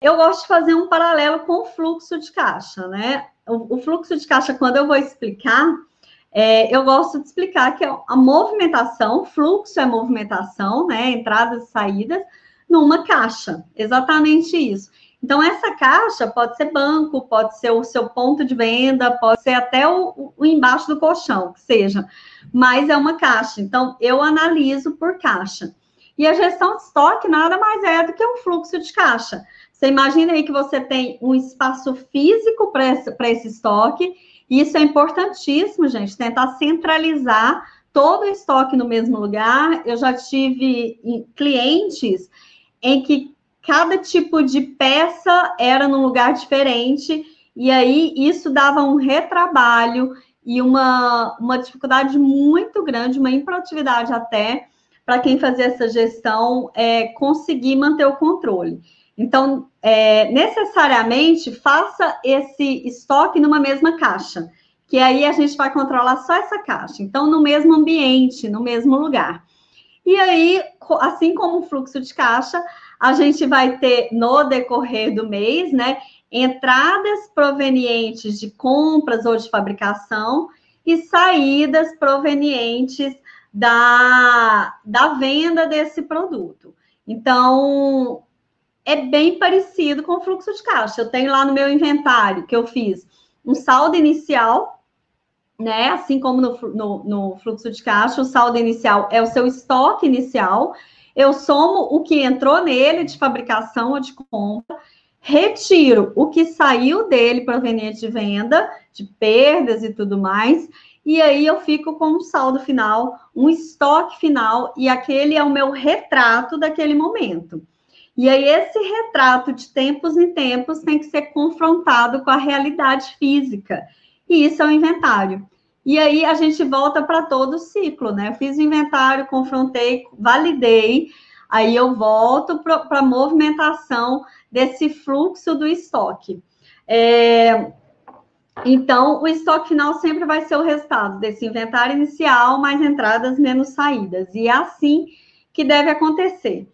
eu gosto de fazer um paralelo com o fluxo de caixa, né? O, o fluxo de caixa, quando eu vou explicar, é, eu gosto de explicar que a movimentação, fluxo é movimentação, né? Entradas e saídas, numa caixa. Exatamente isso. Então, essa caixa pode ser banco, pode ser o seu ponto de venda, pode ser até o, o embaixo do colchão, que seja, mas é uma caixa. Então, eu analiso por caixa. E a gestão de estoque nada mais é do que um fluxo de caixa. Você imagina aí que você tem um espaço físico para esse, esse estoque, e isso é importantíssimo, gente, tentar centralizar todo o estoque no mesmo lugar. Eu já tive clientes em que cada tipo de peça era num lugar diferente, e aí isso dava um retrabalho e uma, uma dificuldade muito grande, uma improdutividade até, para quem fazia essa gestão é, conseguir manter o controle. Então, é, necessariamente, faça esse estoque numa mesma caixa, que aí a gente vai controlar só essa caixa. Então, no mesmo ambiente, no mesmo lugar. E aí, assim como o fluxo de caixa, a gente vai ter no decorrer do mês, né, entradas provenientes de compras ou de fabricação e saídas provenientes da, da venda desse produto. Então, é bem parecido com o fluxo de caixa. Eu tenho lá no meu inventário que eu fiz um saldo inicial, né? Assim como no, no, no fluxo de caixa, o saldo inicial é o seu estoque inicial eu somo o que entrou nele de fabricação ou de compra, retiro o que saiu dele proveniente de venda, de perdas e tudo mais, e aí eu fico com um saldo final, um estoque final, e aquele é o meu retrato daquele momento. E aí, esse retrato de tempos em tempos tem que ser confrontado com a realidade física. E isso é o inventário. E aí a gente volta para todo o ciclo, né? Eu fiz o inventário, confrontei, validei, aí eu volto para a movimentação desse fluxo do estoque. É, então, o estoque final sempre vai ser o resultado desse inventário inicial, mais entradas menos saídas. E é assim que deve acontecer.